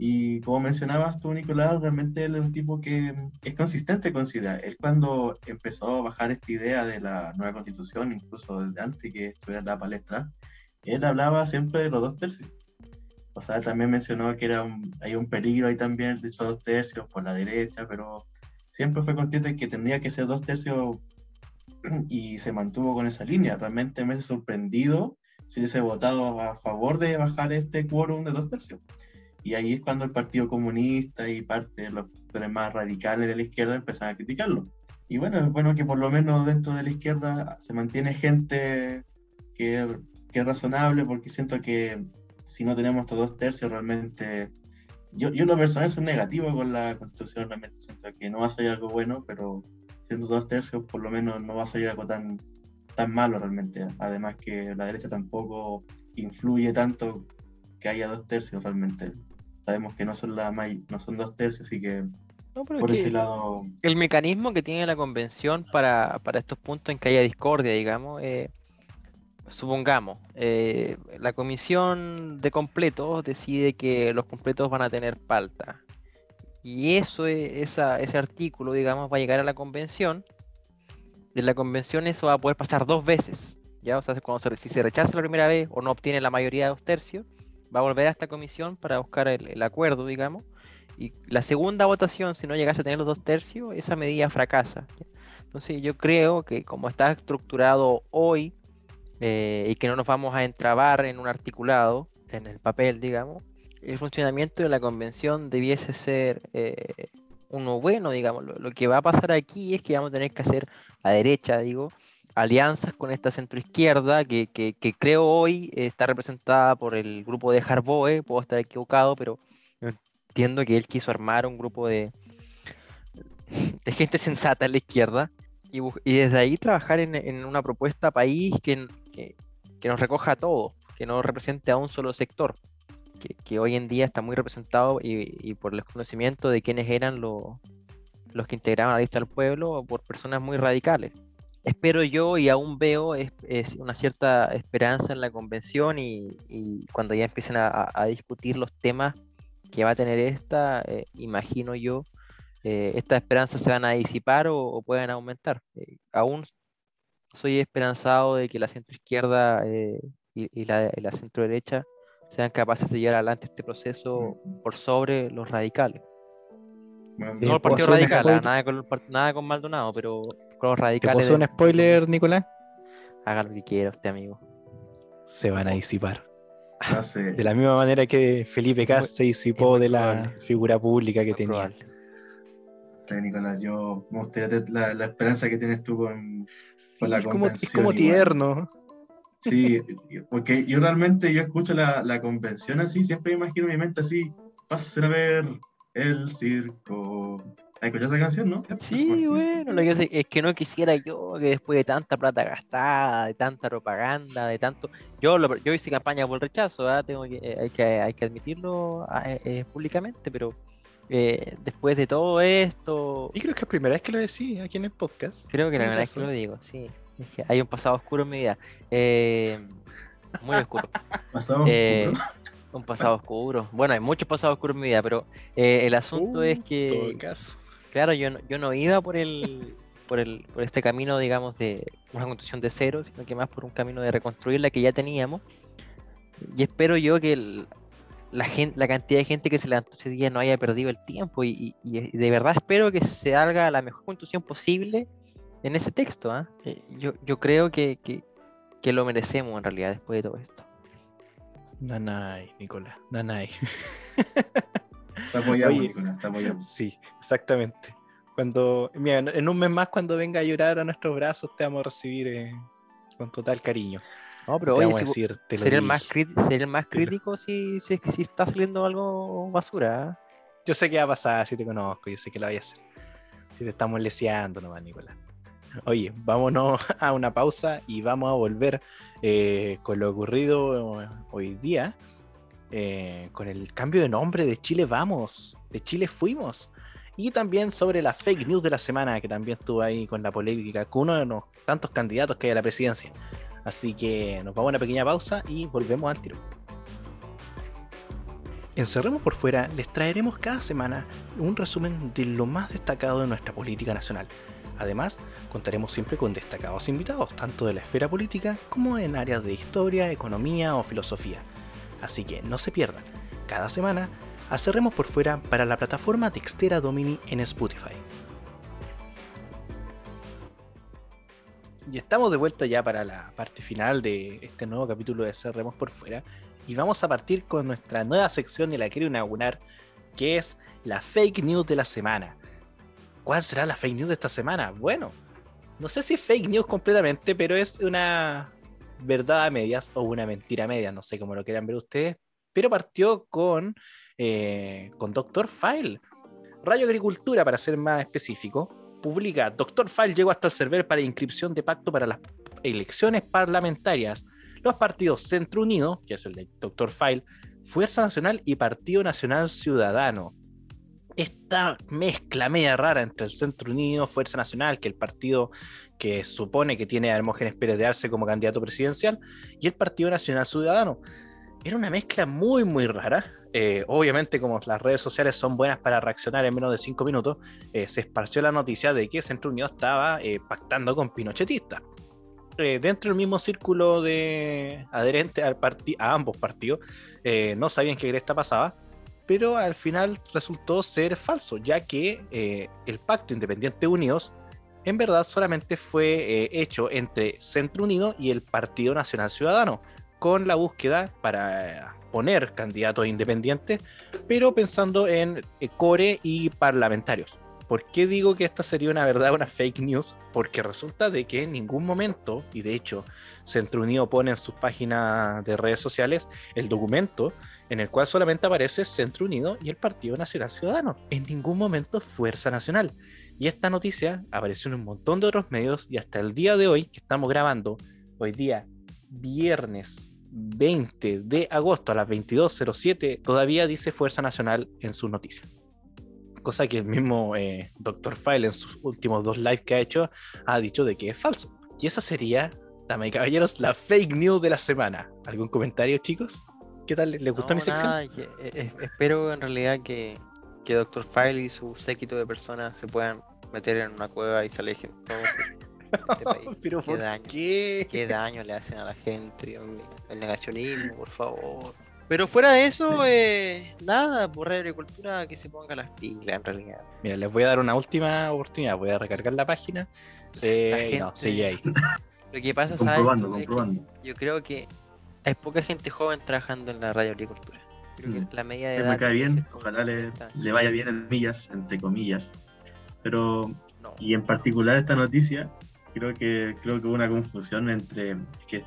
Y como mencionabas tú, Nicolás, realmente él es un tipo que es consistente con su idea. Él cuando empezó a bajar esta idea de la nueva constitución, incluso desde antes que estuviera en la palestra, él hablaba siempre de los dos tercios. O sea, también mencionó que era hay un peligro ahí también de esos dos tercios por la derecha, pero siempre fue consciente que tendría que ser dos tercios <clears throat> y se mantuvo con esa línea. Realmente me he sorprendido si hubiese votado a favor de bajar este quórum de dos tercios. Y ahí es cuando el Partido Comunista y parte de los sectores más radicales de la izquierda empezaron a criticarlo. Y bueno, es bueno que por lo menos dentro de la izquierda se mantiene gente que, que es razonable, porque siento que si no tenemos estos dos tercios, realmente. Yo, yo lo personal soy negativo con la constitución, realmente siento que no va a salir algo bueno, pero siendo dos tercios, por lo menos no va a salir algo tan, tan malo realmente. Además, que la derecha tampoco influye tanto que haya dos tercios realmente sabemos que no son, la no son dos tercios, y que por ese lado... El mecanismo que tiene la convención para, estos puntos en que haya discordia, digamos, eh, supongamos, eh, la comisión de completos decide que los completos van a tener falta. Y eso, esa, ese artículo, digamos, va a llegar a la convención. Y en la convención eso va a poder pasar dos veces. ¿ya? O sea, cuando si se rechaza la primera vez o no obtiene la mayoría de dos tercios, va a volver a esta comisión para buscar el, acuerdo, digamos, y la segunda votación, si no llegase a tener los dos tercios, esa medida fracasa. Entonces yo creo que como está estructurado hoy eh, y que no nos vamos a entrabar en un articulado, en el papel, digamos, el funcionamiento de la convención debiese ser eh, uno bueno, digamos. Lo, lo, que va a pasar aquí es que vamos a tener que hacer a derecha, digo, alianzas con esta centroizquierda que, que, creo hoy está representada por el grupo de Harboe, puedo estar equivocado, pero entiendo que él quiso armar un grupo de, gente sensata en la izquierda y, desde ahí trabajar en, una propuesta país que, nos recoja a todos, que no represente a un solo sector, que, hoy en día está muy representado y, por el conocimiento de quiénes eran los, los que integraban la lista del pueblo por personas muy radicales espero yo y aún veo es, una cierta esperanza en la convención y, cuando ya empiecen a, discutir los temas que va a tener esta, eh, imagino yo, eh, estas esperanzas se van a disipar o, pueden aumentar. Eh, aún soy esperanzado de que la centroizquierda y, la, la centro derecha sean capaces de llevar adelante este proceso por sobre los radicales. no el Partido Radical, nada con, nada con Maldonado, pero los radicales. ¿Te un spoiler, Nicolás? Haga lo que quiera usted, amigo. Se van a disipar. De la misma manera que Felipe Cas se disipó de la figura pública que tenía. Nicolás, yo me gustaría la, la, esperanza que tienes tú con, la convención. es como tierno. Sí, porque yo realmente yo escucho la, la convención así, siempre me imagino en mi mente así, pasen a ver el circo, ¿Escuchaste esa canción, no? Sí, bueno, lo que es que no quisiera yo que después de tanta plata gastada, de tanta propaganda, de tanto. Yo yo hice campaña por el rechazo, ¿ah? Tengo que, eh, hay, que, hay que admitirlo ah, eh, eh, públicamente, pero después de todo esto. Y creo que es la primera vez que lo decís aquí en el podcast. Creo que la primera vez que lo digo, sí. hay un pasado oscuro en mi vida. muy oscuro. <laughs> ¿Pasado oscuro? Un pasado oscuro. Bueno, hay muchos pasados oscuros en mi vida, pero el asunto es que. Todo caso claro, yo no, yo no iba por el, por el, por este camino, digamos, de una construcción de cero, sino que más por un camino de reconstruir la que ya teníamos. Y espero yo que la, gente, la cantidad de gente que se levantó ese día no haya perdido el tiempo y, de verdad espero que se haga la mejor construcción posible en ese texto. Eh, yo, yo creo que, que, que, lo merecemos en realidad después de todo esto. Nanay, Nicolás, Nanay. <laughs> Está apoyado, está apoyado. Sí, exactamente. Cuando, mira, en un mes más, cuando venga a llorar a nuestros brazos, te vamos a recibir eh, con total cariño. No, pero oye, sería, el más el más crítico si, si, si está saliendo algo basura. ¿ah? Yo sé que va a pasar si te conozco, yo sé que lo voy a hacer. Si te estamos leseando nomás, Nicolás. Oye, vámonos <laughs> a una pausa y vamos a volver eh, con lo ocurrido hoy día eh, con el cambio de nombre de Chile Vamos, de Chile Fuimos. Y también sobre la fake news de la semana, que también estuvo ahí con la polémica, con uno de los tantos candidatos que hay a la presidencia. Así que nos vamos a una pequeña pausa y volvemos al tiro. En Cerremos por Fuera les traeremos cada semana un resumen de lo más destacado de nuestra política nacional. Además, contaremos siempre con destacados invitados, tanto de la esfera política como en áreas de historia, economía o filosofía. Así que no se pierdan, cada semana Cerremos por Fuera para la plataforma Textera Domini en Spotify. Y estamos de vuelta ya para la parte final de este nuevo capítulo de Cerremos por Fuera. Y vamos a partir con nuestra nueva sección de la quiero inaugurar, que es la fake news de la semana. ¿Cuál será la fake news de esta semana? Bueno, no sé si es fake news completamente, pero es una verdad a medias o una mentira a medias, no sé cómo lo quieran ver ustedes. Pero partió con, eh, con Doctor File. Rayo Agricultura, para ser más específico, publica, Doctor File llegó hasta el server para inscripción de pacto para las elecciones parlamentarias. Los partidos Centro Unido, que es el de Doctor File, Fuerza Nacional y Partido Nacional Ciudadano. Esta mezcla media rara entre el Centro Unido, Fuerza Nacional, que es el partido que supone que tiene a Hermógenes Pérez de Arce como candidato presidencial, y el Partido Nacional Ciudadano. Era una mezcla muy, muy rara, eh, obviamente, como las redes sociales son buenas para reaccionar en menos de cinco minutos, eh, se esparció la noticia de que Centro Unido estaba eh, pactando con pinochetistas. dentro del mismo círculo de adherentes al a ambos partidos, no sabían qué esta pasaba, pero al final resultó ser falso, ya que el pacto Independiente Unidos en verdad solamente fue hecho entre Centro Unido y el Partido Nacional Ciudadano, con la búsqueda para poner candidatos independientes, pero pensando en eh, core y parlamentarios. ¿Por qué digo que esta sería una verdad, una fake news? Porque resulta de que en ningún momento, y de hecho Centro Unido pone en sus páginas de redes sociales el documento en el cual solamente aparece Centro Unido y el Partido Nacional Ciudadano. En ningún momento Fuerza Nacional. Y esta noticia apareció en un montón de otros medios y hasta el día de hoy, que estamos grabando, hoy día viernes 20 de agosto a las 22.07 todavía dice Fuerza Nacional en su noticia. Cosa que el mismo eh, Dr. File en sus últimos dos lives que ha hecho ha dicho de que es falso. Y esa sería, dame y caballeros, la fake news de la semana. ¿Algún comentario, chicos? ¿Qué tal? ¿Les gustó mi sección? Eh, eh, espero en realidad que, que Dr. File y su séquito de personas se puedan meter en una cueva y se alejen. Este <laughs> Pero ¿qué daño, qué? daño le hacen a la gente, El negacionismo, por favor. Pero fuera de eso, eh, nada, por agricultura que se ponga las pilas en realidad. Mira, les voy a dar una última oportunidad, voy a recargar la página. Eh, no, sigue ahí. <laughs> Lo que pasa, comprobando, comprobando. yo creo que hay poca gente joven trabajando en la radio agricultura. Creo que mm. la media de edad. Me cae bien, ojalá le, le, vaya bien en millas, entre comillas. Pero, y en particular esta noticia, creo que creo que hubo una confusión entre que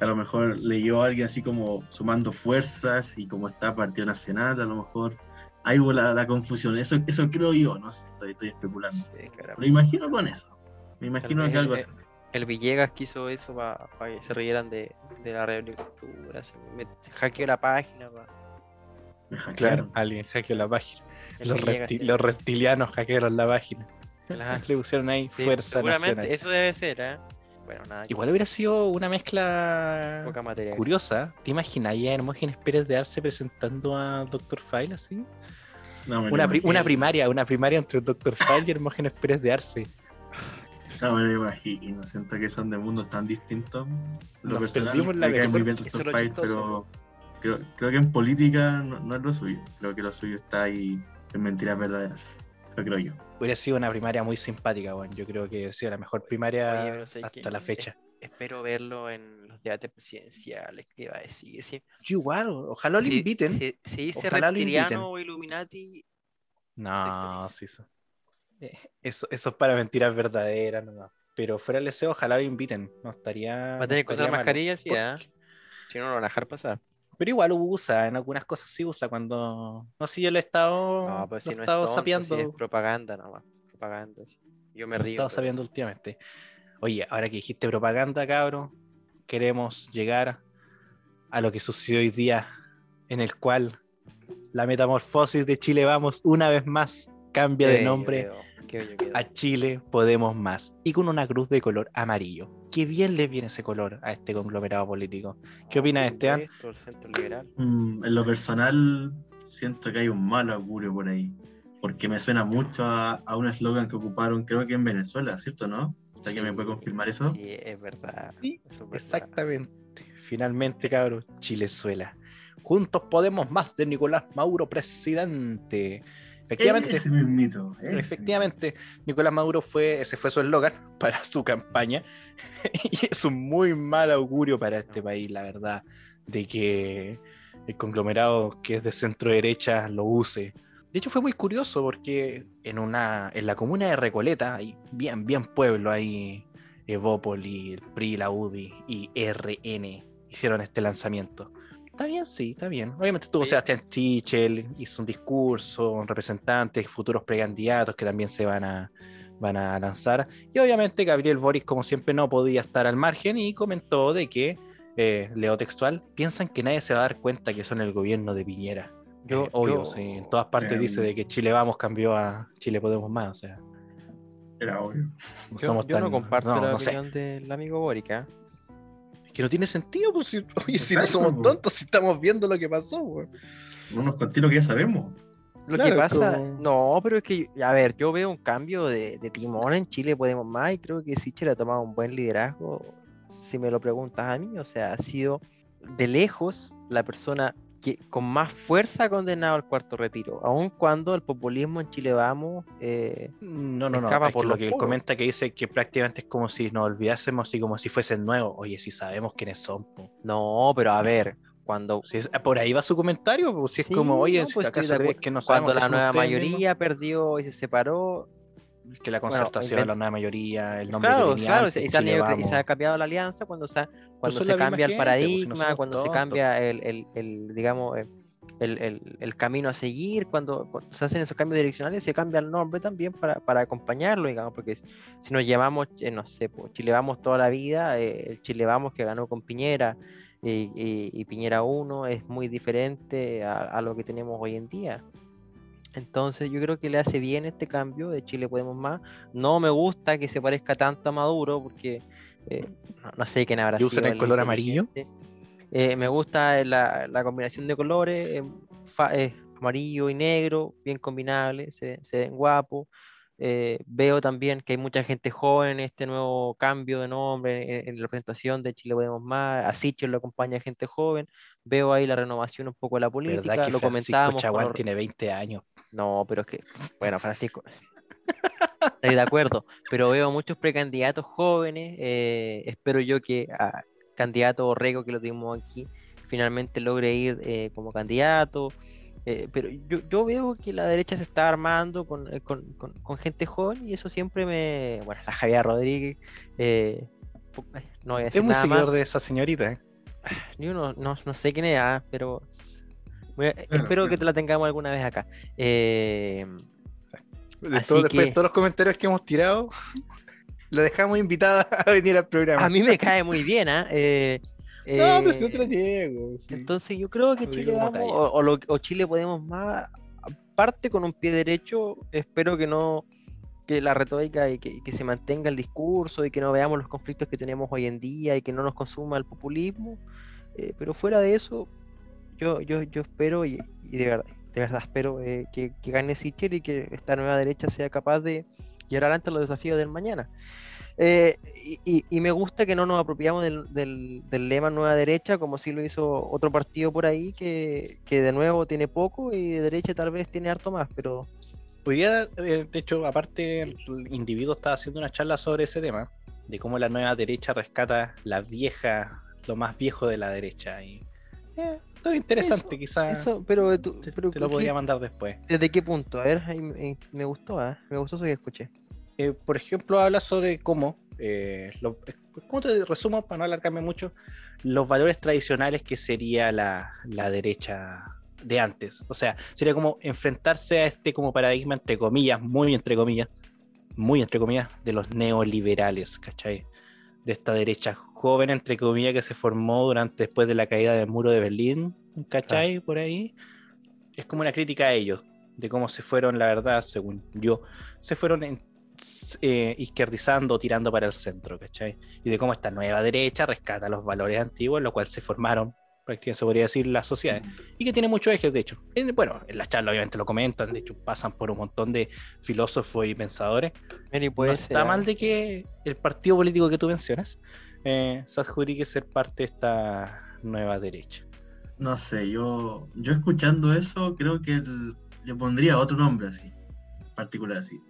a lo mejor leyó a alguien así como sumando fuerzas y como está Partido Nacional, a lo mejor ahí hubo la, confusión. Eso, eso creo yo, no sé, estoy, estoy especulando. Lo imagino con eso. Me imagino que algo así. El Villegas quiso eso para que se rieran de, de la reagricultura. Se, se hackeó la página. Claro, alguien hackeó la página. Los, los reptilianos hackearon la página. <laughs> Le pusieron ahí fuerza seguramente eso debe ser, ¿eh? Bueno, nada. Igual hubiera sido una mezcla curiosa. ¿Te imaginas a Hermógenes Pérez de Arce presentando a Doctor File así? una, una, primaria, una primaria entre Doctor File y Hermógenes Pérez de Arce. No me lo imagino, siento que son de mundos tan distintos. Lo Nos personal, la me muy bien Doctor File, pero creo, creo, que en política no, no, es lo suyo. Creo que lo suyo está ahí en mentiras verdaderas. Eso creo yo hubiera sido una primaria muy simpática, bueno. Yo creo que ha sido la mejor primaria hasta la fecha. espero verlo en los debates presidenciales, ¿qué va a decir? Yo igual, ojalá lo inviten. Si, dice reptiliano o Illuminati. No, sí, eso. Eh, eso. Eso es para mentiras verdaderas nomás. Pero fuera del deseo, ojalá lo inviten. No estaría. Va a tener que usar mascarillas, sí, ¿eh? Si no, lo van a dejar pasar. Pero igual usa, en algunas cosas sí usa cuando. No sé, yo le he estado. No, pues si no estado sapeando. es propaganda nomás. Propaganda. Yo me río. He estado sabiendo últimamente. Oye, ahora que dijiste propaganda, cabrón, queremos llegar a lo que sucedió hoy día, en el cual la metamorfosis de Chile Vamos una vez más cambia de nombre a Chile Podemos Más y con una cruz de color amarillo. Qué bien le viene ese color a este conglomerado político. ¿Qué opina Esteban? Mm, en lo personal, siento que hay un mal augurio por ahí. Porque me suena mucho a, a un eslogan que ocuparon, creo que en Venezuela, ¿cierto? ¿No? ¿Alguien me puede confirmar eso? Sí, es verdad. Sí, eso es verdad. Exactamente. Finalmente, cabros, Chilezuela. Juntos podemos más de Nicolás Mauro, presidente. Efectivamente, Ese mismito. ese efectivamente, Nicolás Maduro fue, ese fue su eslogan <laughs> para su campaña. <laughs> y es un muy mal augurio para este país, la verdad, de que el conglomerado que es de centro derecha lo use. De hecho, fue muy curioso porque en una, en la comuna de Recoleta, hay bien, bien pueblo, ahí Evópoli, el PRI, la UDI y RN hicieron este lanzamiento. Está bien, sí, está bien. Obviamente estuvo Oye. Sebastián Chichel, hizo un discurso, representantes, futuros precandidatos que también se van a, van a lanzar. Y obviamente Gabriel Boric, como siempre, no podía estar al margen y comentó de que, eh, leo textual, piensan que nadie se va a dar cuenta que son el gobierno de Piñera. Yo- Eh, obvio, yo- sí, en todas partes Eh, dice de que Chile Vamos cambió a Chile Podemos Más, o sea, Era obvio. no Yo, somos yo no tan- comparto no, la no sé. opinión del amigo Boric, ¿ah? Es que no tiene sentido, pues, si, <laughs> oye, si no somos tontos, si estamos viendo lo que pasó, weón. No nos conté lo que ya sabemos. Lo Claro, que pasa, como- no, pero es que, a ver, yo veo un cambio de, de timón en Chile, Podemos Más, y creo que Sichel ha tomado un buen liderazgo, si me lo preguntas a mí, o sea, ha sido de lejos la persona que con más fuerza ha condenado al cuarto retiro, aun cuando el populismo en Chile Vamos, eh, No, no, no. Escapa Es por que lo que él comenta que dice que prácticamente es como si nos olvidásemos así como si fuesen nuevos. Oye, si sabemos quiénes son. po. no, pero a ver, cuando, Si es- por ahí va su comentario, pues, si es Sí, como, oye, no, pues acá de acuerdo. que no cuando la nueva mayoría perdió y se separó, que la concertación, la nueva mayoría, el nombre Claro, tenía claro, y se, y se ha cambiado la alianza cuando se, cuando son se cambia el gente, pues, si no paradigma, cuando se cambia el, el- el, digamos, eh, el, el- el camino a seguir, cuando, cuando se hacen esos cambios direccionales, se cambia el nombre también para, para acompañarlo, digamos, porque si nos llamamos, eh, no sé, pues, Chile Vamos toda la vida, eh, el Chile Vamos que ganó con Piñera y, y- y Piñera 1 es muy diferente a, a lo que tenemos hoy en día. Entonces yo creo que le hace bien este cambio de Chile Podemos Más. No me gusta que se parezca tanto a Maduro porque eh, no, no sé quién habrá ¿Y usan el color amarillo? Eh, me gusta la, la combinación de colores, eh, fa- eh, amarillo y negro, bien combinables, se, se ven guapos. Eh, veo también que hay mucha gente joven en este nuevo cambio de nombre, en, en la presentación de Chile Podemos Más, a Sichel lo acompaña gente joven, veo ahí la renovación un poco de la política, ¿Verdad que lo Francisco comentábamos Chaguán los- tiene 20 años? no, pero es que, bueno, Francisco, estoy de acuerdo, pero veo muchos precandidatos jóvenes, eh, espero yo que a candidato Borrego, que lo tuvimos aquí, finalmente logre ir eh, como candidato, eh, pero yo, yo veo que la derecha se está armando con, eh, con- con- con gente joven y eso siempre me, bueno, la Javier Rodríguez, eh, eh, no voy a decir Es muy nada más, seguidor de esa señorita. ¿eh? yo no, no, no sé quién es, ah, pero Claro, espero que te la tengamos alguna vez acá. Eh, De Así todo- después de todos los comentarios que hemos tirado, <laughs> la dejamos invitada <laughs> a venir al programa. A mí me cae muy bien, ¿ah? Eh, <laughs> no, eh, te lo niego. sí. Entonces yo creo que Chile vamos, o, o lo- o Chile podemos más, aparte con un pie derecho, espero que no, que la retórica y que, que se mantenga el discurso y que no veamos los conflictos que tenemos hoy en día y que no nos consuma el populismo. eh, pero fuera de eso, yo, yo, yo espero y, y de verdad, verdad espero eh, que, que gane Sichel y que esta nueva derecha sea capaz de llevar adelante los desafíos del mañana. Eh, y, me gusta que no nos apropiamos del, del- lema Nueva Derecha, como si lo hizo otro partido por ahí, que, que de nuevo tiene poco y de derecha tal vez tiene harto más, pero Hoy eh, de hecho, aparte, el individuo estaba haciendo una charla sobre ese tema, de cómo la nueva derecha rescata la vieja, lo más viejo de la derecha. Y, todo interesante, quizás eso, pero, tú- te, pero te lo ¿qué- podría mandar después. ¿desde qué punto? A ver, ahí me, eh, gustó, ¿ah? me gustó eso que escuché. Eh, por ejemplo, habla sobre cómo, eh, lo- ¿cómo te resumo para no alargarme mucho? Los valores tradicionales que sería la, la derecha de antes. O sea, sería como enfrentarse a este como paradigma, entre comillas, muy entre comillas, muy entre comillas, de los neoliberales, ¿cachai? De esta derecha joven, entre comillas, que se formó durante después de la caída del muro de Berlín, ¿cachai? Por ahí. Es como una crítica a ellos, de cómo se fueron, la verdad, según yo, se fueron en- eh, izquierdizando, tirando para el centro, ¿cachai? Y de cómo esta nueva derecha rescata los valores antiguos, en los cuales se formaron prácticamente se podría decir las sociedades, y que tiene muchos ejes, de hecho. En- bueno, en la charla obviamente lo comentan, de hecho pasan por un montón de filósofos y pensadores. Mary No está ah. mal de que el partido político que tú mencionas eh, se adjudique ser parte de esta nueva derecha. No sé, yo, yo escuchando eso creo que el- le pondría otro nombre así, particular así.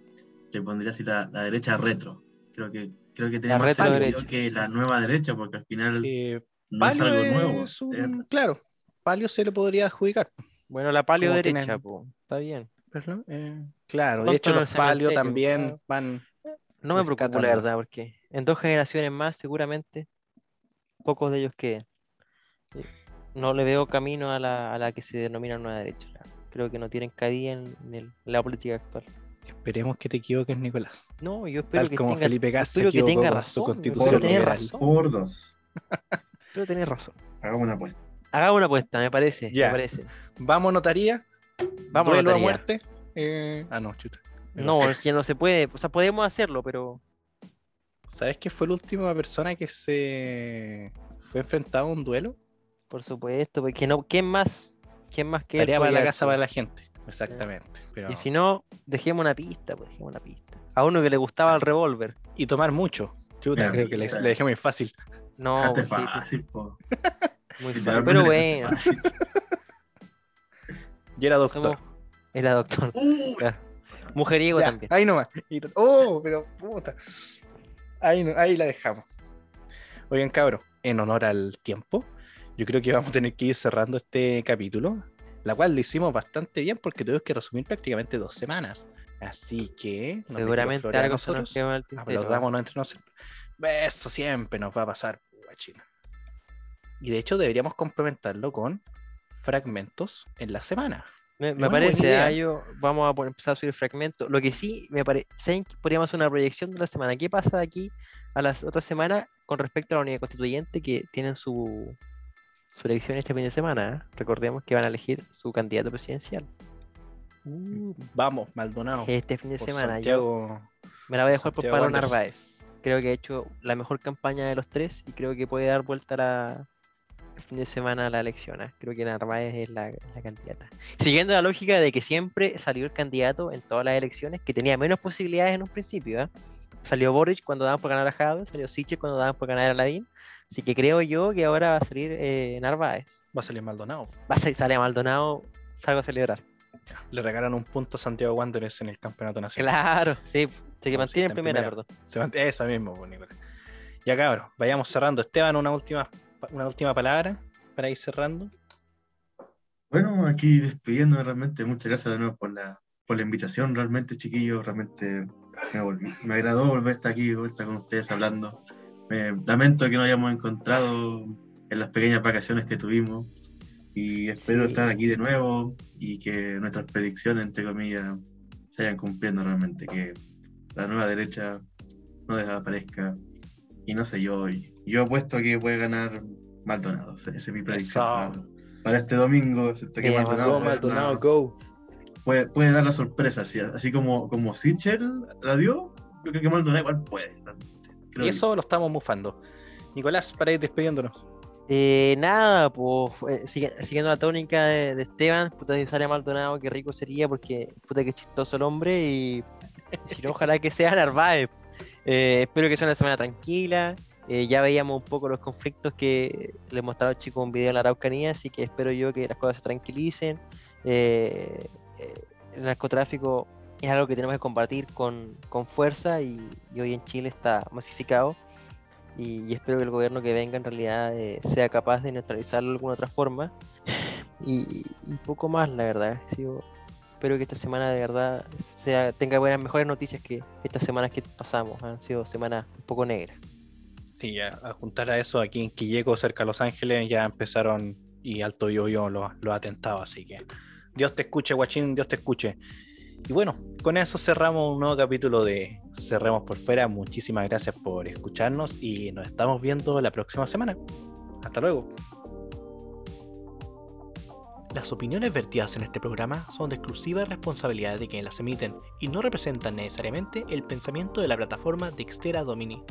Le pondría así la, la derecha retro. Creo que, creo que tiene La más sentido que la nueva derecha, porque al final Eh, no es algo nuevo. es un- eh, claro, Palio se le podría adjudicar. Bueno, la palio derecha, tienen- po, está bien. Eh, claro, de hecho los Palio también van... No me preocupa la verdad, porque en dos generaciones más, seguramente, pocos de ellos queden. Eh, No le veo camino a la, a la que se denomina nueva derecha. Creo que no tienen cabida en, en el- en la política actual. Esperemos que te equivoques, Nicolás. No, yo espero Tal que como tenga, Felipe espero que tenga razón. su constitución tener liberal. razón. por dos. Espero tener razón. Hagamos una apuesta. Hagamos una apuesta, me parece. Ya. Me parece. Vamos, notaría. Vamos, Duelo a notaría. muerte. Eh, Ah, no, chuta. No, es que no se puede. O sea, podemos hacerlo, pero ¿Sabes qué fue la última persona que se fue enfrentado a un duelo? por supuesto, porque no, ¿quién más? ¿Quién más que Tarea para la casa para la gente. Exactamente. Pero... Y si no, dejemos una pista, pues dejemos una pista. A uno que le gustaba el revólver. y tomar mucho. Chuta, Mira, creo que le, dejé muy fácil. No, pues, sí, sí, fácil, po. <laughs> muy fácil. Pero bueno, fácil. Y era doctor. somos... Era doctor. Uh. Mujeriego Ya, también. Ahí nomás. Y- oh, pero puta. Ahí, ahí la dejamos. Oigan, cabros, en honor al tiempo, yo creo que vamos a tener que ir cerrando este capítulo, la cual lo hicimos bastante bien porque tuvimos que resumir prácticamente dos semanas. Así que no me Seguramente algo se nos nosotros. quedó tintero. Aplaudámonos entre nosotros. Eso siempre nos va a pasar, guachina. Y de hecho deberíamos complementarlo con fragmentos en la semana. Me, parece, ah, yo- vamos a poner- empezar a subir fragmentos. Lo que sí me parece, ¿saben que podríamos hacer una proyección de la semana? ¿Qué pasa de aquí a las otras semanas con respecto a la unidad constituyente que tienen su, su elección este fin de semana? Recordemos que van a elegir su candidato presidencial Vamos, Maldonado. este fin de por semana. Yo Santiago. me la voy a dejar por Pablo. Narváez. Creo que ha hecho la mejor campaña de los tres y creo que puede dar vuelta la, el fin de semana la elección. ah. Creo que Narváez es la, la candidata. Siguiendo la lógica de que siempre salió el candidato en todas las elecciones que tenía menos posibilidades en un principio. ah. Salió Boric cuando daban por ganar a Jadwe, salió Sichel cuando daban por ganar a Lavín. Así que creo yo que ahora va a salir eh, Narváez. Va a salir Maldonado. Va a salir, sale a Maldonado, salgo a celebrar. Le regalan un punto a Santiago Wanderers en el campeonato nacional. Claro, sí, se que No, sí, mantiene en primera, primera. perdón. Se mant- Esa mismo, pues, Nicolás. Ya cabros, vayamos cerrando. Esteban, una última, una última palabra para ir cerrando. Bueno, aquí despidiendo realmente, muchas gracias de nuevo por la, por la invitación, realmente chiquillos, realmente me, volví- me agradó volver a estar aquí, volver a estar con ustedes hablando. Me lamento que no hayamos encontrado en las pequeñas vacaciones que tuvimos y espero Sí. estar aquí de nuevo y que nuestras predicciones, entre comillas, se vayan cumpliendo realmente, que la nueva derecha no desaparezca y no sé yo, yo apuesto a que puede ganar Maldonado, esa esa es mi predicción. Para- para este domingo, siento que Maldonado, Go, puede, Maldonado, dar- go. puede, puede dar la sorpresa, así, así como, como Sichel la dio, yo creo que Maldonado igual puede. realmente. Creo Y que- eso lo estamos mufando. Nicolás, para ir despidiéndonos. Eh, nada, pues eh, sigue- siguiendo la tónica de, de Esteban, puta si sale Maldonado, qué rico sería, porque puta que chistoso el hombre y, y si no, ojalá que sea Narváez. Eh, espero que sea una semana tranquila. eh, ya veíamos un poco los conflictos que les mostraba el chico un video en la Araucanía, así que espero yo que las cosas se tranquilicen. Eh, el narcotráfico es algo que tenemos que combatir con, con fuerza y, hoy en Chile está masificado y, espero que el gobierno que venga en realidad sea capaz de neutralizarlo de alguna otra forma y, y poco más la verdad Sigo- espero que esta semana de verdad sea tenga buenas mejores noticias que estas semanas que pasamos han sido semanas un poco negras Sí, a juntar a eso, aquí en Quilleco, cerca de Los Ángeles, ya empezaron y Alto Yo los, los atentados, así que Dios te escuche, guachín, Dios te escuche. Y bueno, con eso cerramos un nuevo capítulo de Cerremos por Fuera. Muchísimas gracias por escucharnos y nos estamos viendo la próxima semana. Hasta luego. Las opiniones vertidas en este programa son de exclusiva responsabilidad de quienes las emiten y no representan necesariamente el pensamiento de la plataforma Dextera Domini.